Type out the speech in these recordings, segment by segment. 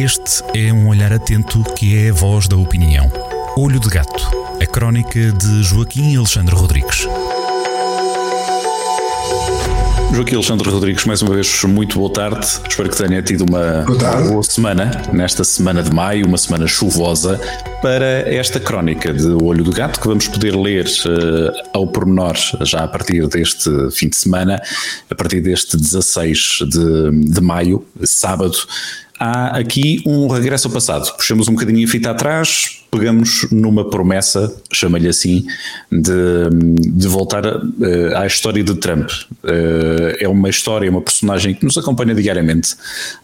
Este é um olhar atento que é a voz da opinião. Olho de Gato, a crónica de Joaquim Alexandre Rodrigues. Joaquim Alexandre Rodrigues, mais uma vez, muito boa tarde. Espero que tenha tido uma boa semana, nesta semana de maio, uma semana chuvosa, para esta crónica de Olho do Gato, que vamos poder ler uh, ao pormenor já a partir deste fim de semana, a partir deste 16 de, de maio, sábado há aqui um regresso ao passado. Puxamos um bocadinho a fita atrás, pegamos numa promessa, chama-lhe assim, de, de voltar uh, à história de Trump. Uh, é uma história, uma personagem que nos acompanha diariamente,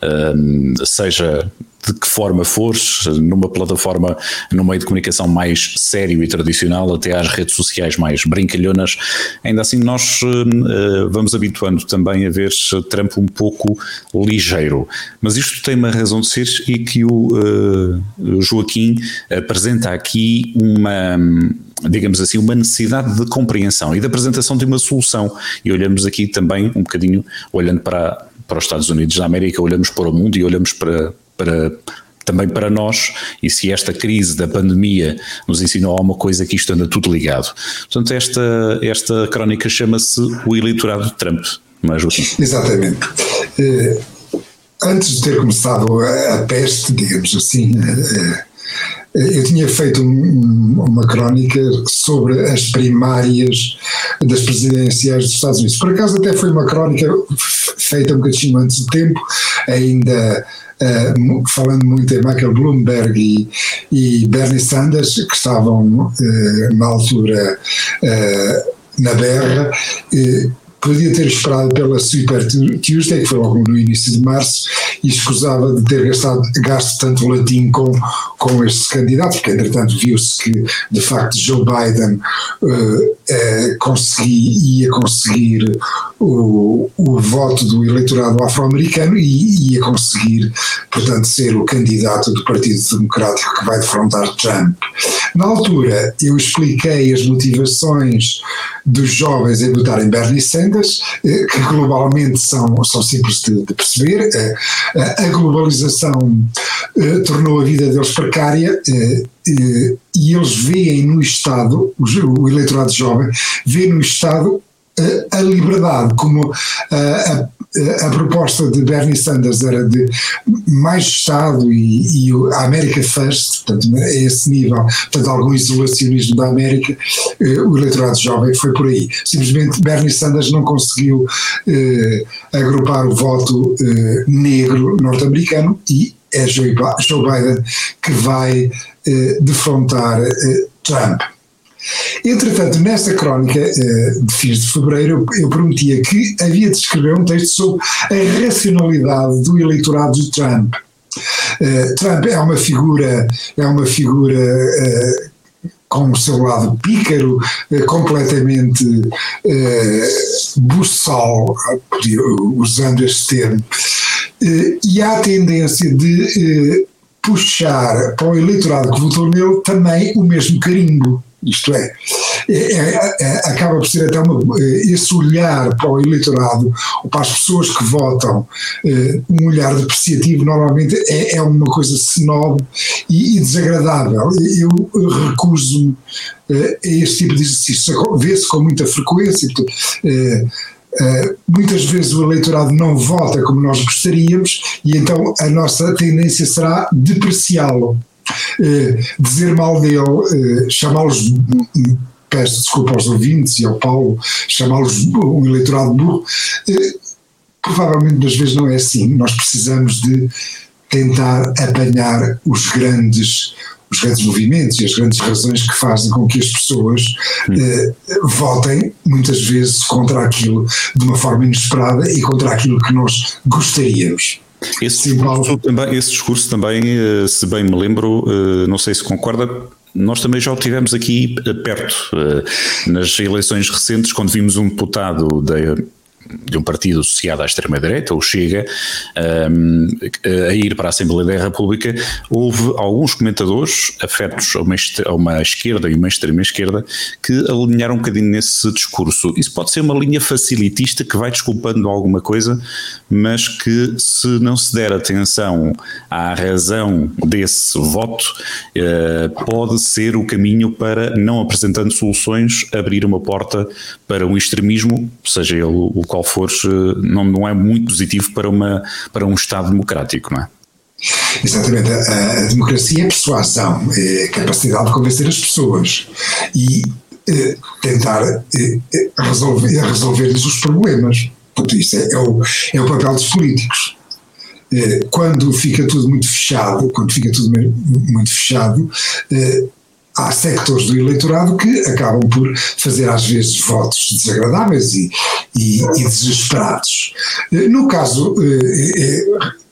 uh, seja de que forma fores, numa plataforma, no meio de comunicação mais sério e tradicional, até às redes sociais mais brincalhonas, ainda assim nós uh, vamos habituando também a ver Trump um pouco ligeiro. Mas isto tem uma razão de ser e que o uh, Joaquim apresenta aqui uma digamos assim, uma necessidade de compreensão e de apresentação de uma solução. E olhamos aqui também um bocadinho, olhando para, para os Estados Unidos da América, olhamos para o mundo e olhamos para, para também para nós, e se esta crise da pandemia nos ensinou alguma coisa, que isto anda tudo ligado. Portanto, esta, esta crónica chama-se O Eleitorado de Trump, não é? Exatamente. Uh, antes de ter começado a, peste, digamos assim, uh, eu tinha feito um, uma crónica sobre as primárias das presidenciais dos Estados Unidos. Por acaso até foi uma crónica feita um bocadinho antes do tempo, ainda uh, falando muito em Michael Bloomberg e, e Bernie Sanders, que estavam uh, na altura uh, na berra podia ter esperado pela Super Tuesday, que foi logo no início de março, e escusava de ter gastado, gasto tanto latim com, com este candidato, porque entretanto viu-se que de facto Joe Biden uh, uh, consegui, ia conseguir o, o voto do eleitorado afro-americano e ia conseguir, portanto, ser o candidato do Partido Democrático que vai defrontar Trump. Na altura, eu expliquei as motivações dos jovens em votar em Bernie Sanders, eh, que globalmente são, são simples de, de perceber. Eh, a globalização eh, tornou a vida deles precária e eles veem no Estado, o eleitorado jovem, vê no Estado a liberdade, como a, a, a, proposta de Bernie Sanders era de mais Estado e, e a América First, portanto, a esse nível, portanto, algum isolacionismo da América, eh, o eleitorado jovem foi por aí. Simplesmente Bernie Sanders não conseguiu eh, agrupar o voto eh, negro norte-americano e é Joe Biden que vai eh, defrontar eh, Trump. Entretanto, nesta crónica eh, de fins de fevereiro, eu prometia que havia de escrever um texto sobre a racionalidade do eleitorado de Trump. Eh, Trump é uma figura, é uma figura eh, com o seu lado pícaro, completamente buçal, usando este termo, e há a tendência de puxar para o eleitorado que votou nele também o mesmo carimbo. Isto é, é, é, é, acaba por ser até uma, eh, esse olhar para o eleitorado, ou para as pessoas que votam, eh, um olhar depreciativo normalmente é, é uma coisa snob e, e desagradável. Eu, recuso-me eh, a este tipo de exercício. Vê-se com muita frequência. Uh, muitas vezes o eleitorado não vota como nós gostaríamos e então a nossa tendência será depreciá-lo. Eh, dizer mal dele, eh, chamá-los peço desculpa aos ouvintes e ao Paulo, chamá-los um eleitorado burro, eh, provavelmente das vezes não é assim. Nós precisamos de tentar apanhar os grandes os grandes movimentos e as grandes razões que fazem com que as pessoas eh, votem muitas vezes contra aquilo de uma forma inesperada e contra aquilo que nós gostaríamos. Esse discurso, também, esse discurso também, eh, se bem me lembro, eh, não sei se concorda, nós também já o tivemos aqui perto, eh, nas eleições recentes, quando vimos um deputado da de um partido associado à extrema-direita, o Chega, um, a ir para a Assembleia da República, houve alguns comentadores afetos a uma, a uma esquerda e uma extrema-esquerda que alinharam um bocadinho nesse discurso. Isso pode ser uma linha facilitista que vai desculpando alguma coisa, mas que se não se der atenção à razão desse voto, eh, pode ser o caminho para, não apresentando soluções, abrir uma porta para um extremismo, seja ele o qual for, não, não é muito positivo para, uma, para um Estado democrático, não é? Exatamente. A, a, democracia é persuasão, é capacidade de convencer as pessoas e é, tentar é, resolver, resolver-lhes os problemas. Portanto, isso é, é, o, é o papel dos políticos. Quando fica tudo muito fechado, quando fica tudo muito fechado, há sectores do eleitorado que acabam por fazer às vezes votos desagradáveis e, e, e desesperados. No caso,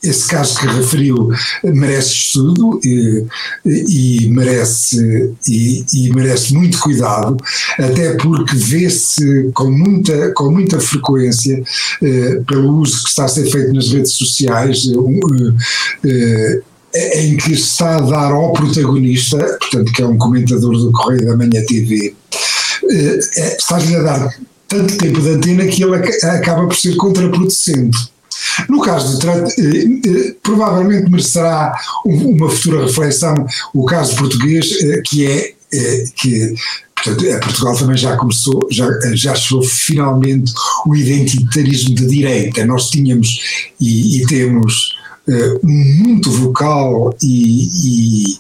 esse caso que referiu merece estudo e, e merece, e, e, merece muito cuidado, até porque vê-se com muita, com muita frequência, eh, pelo uso que está a ser feito nas redes sociais, eh, eh, em que está a dar ao protagonista, portanto, que é um comentador do Correio da Manhã TV, eh, está-lhe a dar tanto tempo de antena que ele acaba por ser contraproducente no caso de Trump, eh, eh, provavelmente merecerá uma futura reflexão o caso português, que é que portanto, Portugal também já começou, já, já chegou finalmente o identitarismo de direita. Nós tínhamos e, e temos muito vocal e, e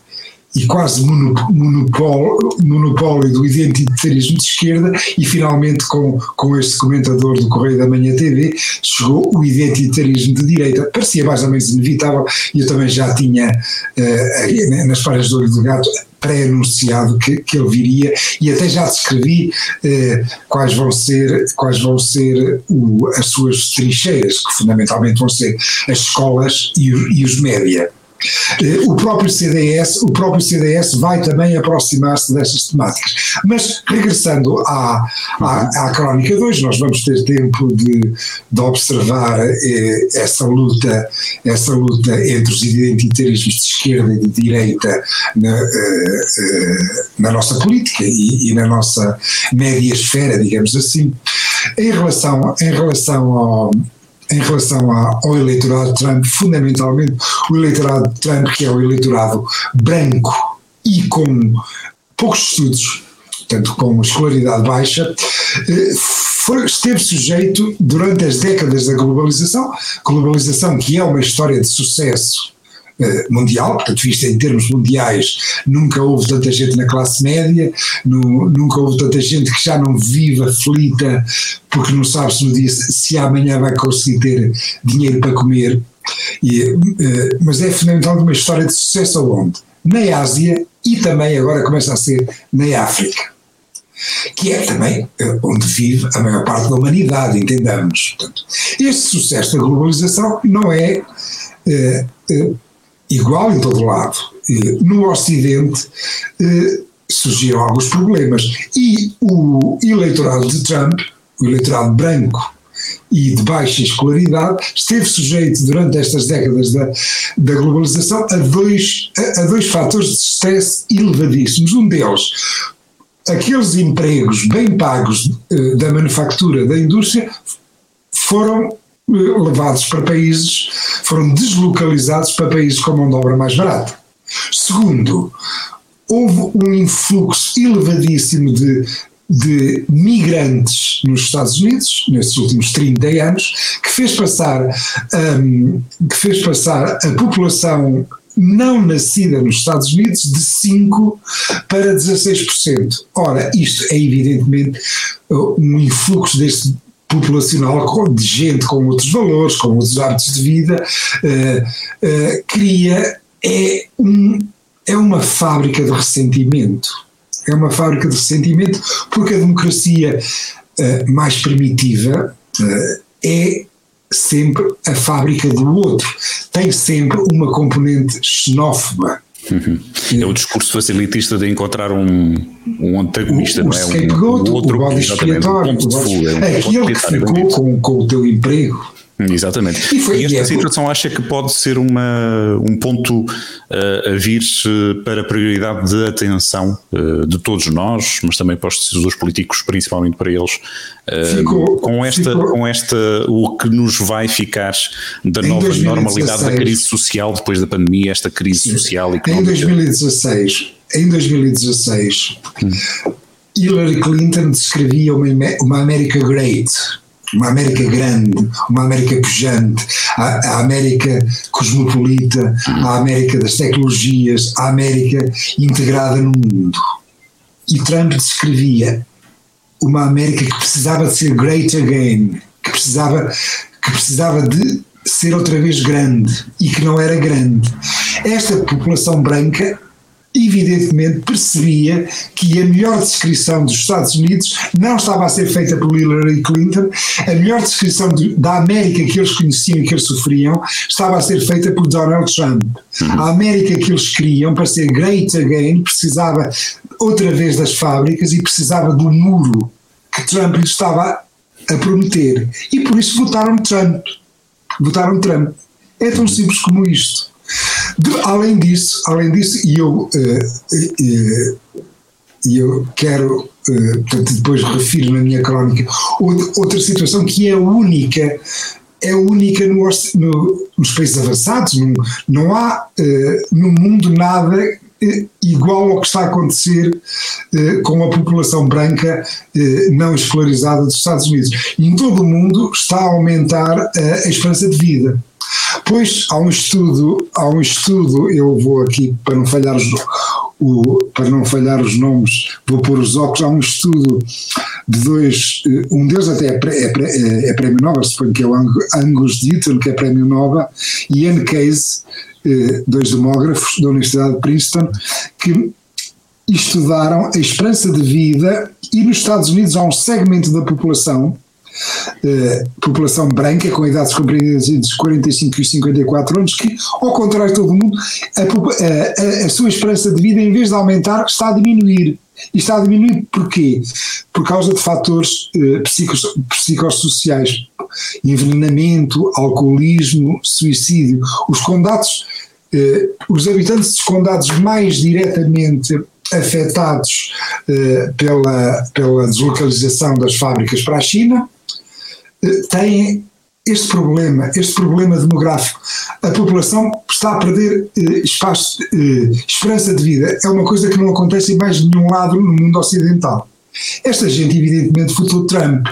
e quase monopólio, monopólio do identitarismo de esquerda e finalmente com, com este comentador do Correio da Manhã TV chegou o identitarismo de direita. Parecia mais ou menos inevitável e eu também já tinha uh, nas páginas do Olho do Gato pré-anunciado que, que ele viria e até já descrevi uh, quais vão ser, quais vão ser o, as suas trincheiras, que fundamentalmente vão ser as escolas e, e os média. Eh, o próprio CDS, o próprio CDS vai também aproximar-se destas temáticas. Mas regressando à, à, à crónica 2, nós vamos ter tempo de, de observar eh, essa luta, essa luta entre os identitarismos de esquerda e de direita na, eh, eh, na nossa política e, e na nossa média esfera, digamos assim. Em relação, em relação ao, em relação ao eleitorado de Trump, fundamentalmente o eleitorado de Trump, que é o eleitorado branco e com poucos estudos, portanto com escolaridade baixa, eh, esteve sujeito durante as décadas da globalização, globalização que é uma história de sucesso mundial, portanto, vista em termos mundiais, nunca houve tanta gente na classe média, no, nunca houve tanta gente que já não vive aflita porque não sabe se no dia se amanhã vai conseguir ter dinheiro para comer. E, eh, mas é fundamental uma história de sucesso aonde? Na Ásia e também agora começa a ser na África que é também eh, onde vive a maior parte da humanidade, entendamos. Portanto, este sucesso da globalização não é, é, é igual em todo lado. No Ocidente eh, surgiram alguns problemas e o eleitorado de Trump, o eleitorado branco e de baixa escolaridade, esteve sujeito durante estas décadas da, da globalização a dois, a, a dois fatores de stress elevadíssimos. Um deles, aqueles empregos bem pagos eh, da manufatura, da indústria, foram levados para países, foram deslocalizados para países com mão de obra mais barata. Segundo, houve um influxo elevadíssimo de, de migrantes nos Estados Unidos, nestes últimos 30 anos, que fez passar, um, que fez passar a população não nascida nos Estados Unidos de 5% para 16%. Ora, isto é evidentemente um influxo deste populacional de gente com outros valores, com outros hábitos de vida, uh, uh, cria é, um, é uma fábrica de ressentimento. É uma fábrica de ressentimento porque a democracia uh, mais primitiva é sempre a fábrica do outro, tem sempre uma componente xenófoba. Uhum. É o discurso facilitista de encontrar um, um antagonista, o, não é? Um, um outro, o bode expiatório. Um ponto de fuga, é um aquele que ficou com, com o teu emprego Exatamente. E, foi, e esta e situação acha que pode ser uma, um ponto uh, a vir para a prioridade de atenção uh, de todos nós, mas também para os decisores políticos, principalmente para eles, uh, ficou, com, esta, ficou. com esta, o que nos vai ficar da em nova 2016, normalidade da crise social depois da pandemia, esta crise social e Em 2016, em 2016, hum. Hillary Clinton descrevia uma, uma América Great uma América grande, uma América pujante, a, a, América cosmopolita, a América das tecnologias, a América integrada no mundo. E Trump descrevia uma América que precisava de ser great again, que precisava, que precisava de ser outra vez grande e que não era grande. Esta população branca evidentemente percebia que a melhor descrição dos Estados Unidos não estava a ser feita por Hillary Clinton, a melhor descrição de, da América que eles conheciam e que eles sofriam estava a ser feita por Donald Trump. Uhum. A América que eles queriam para ser great again precisava outra vez das fábricas e precisava do muro que Trump lhe estava a prometer. E por isso votaram Trump. Votaram Trump. É tão simples como isto. De, além disso, além disso, e eu, uh, uh, eu quero, uh, portanto, depois refiro na minha crónica, outra, situação que é única é única no, no, nos países avançados. Não, não há uh, no mundo nada uh, igual ao que está a acontecer uh, com a população branca não escolarizada dos Estados Unidos. E em todo o mundo está a aumentar a esperança de vida. Pois há um estudo, há um estudo, eu vou aqui para não falhar os, o, para não falhar os nomes, vou pôr os óculos, há um estudo de dois, eh, um deles até é, é, é, é prémio Nobel, suponho que é o Angus Deaton, que é prémio Nobel, e Ian Case, eh, dois demógrafos da Universidade de Princeton, que estudaram a esperança de vida e nos Estados Unidos há um segmento da população eh, população branca com idades compreendidas entre os 45 e os 54 anos, que, ao contrário de todo o mundo, a, a, a, sua esperança de vida, em vez de aumentar, está a diminuir. E está a diminuir porquê? Por causa de fatores eh, psicos, psicossociais, envenenamento, alcoolismo, suicídio. Os condados, eh, os habitantes dos condados mais diretamente afetados eh, pela, pela deslocalização das fábricas para a China têm este problema, este problema demográfico. A população está a perder eh, espaço, eh, esperança de vida. É uma coisa que não acontece em mais nenhum lado no mundo ocidental. Esta gente, evidentemente, votou Trump.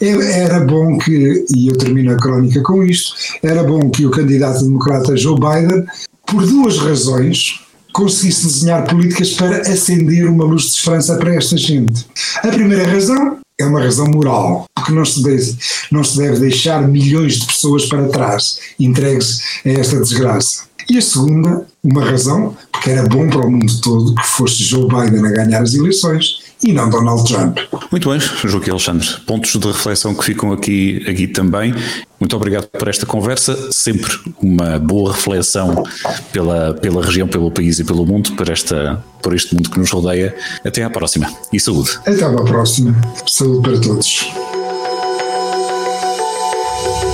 É, era bom que, e eu termino a crónica com isto, era bom que o candidato democrata Joe Biden, por duas razões, conseguisse desenhar políticas para acender uma luz de esperança para esta gente. A primeira razão é uma razão moral, porque não se, deve, não se deve deixar milhões de pessoas para trás entregues a esta desgraça. E a segunda, uma razão, porque era bom para o mundo todo que fosse Joe Biden a ganhar as eleições e não Donald Trump. Muito bem, Joaquim Alexandre. Pontos de reflexão que ficam aqui, aqui também. Muito obrigado por esta conversa. Sempre uma boa reflexão pela, pela região, pelo país e pelo mundo, por, esta, por este mundo que nos rodeia. Até à próxima e saúde. Até à próxima. Saúde para todos.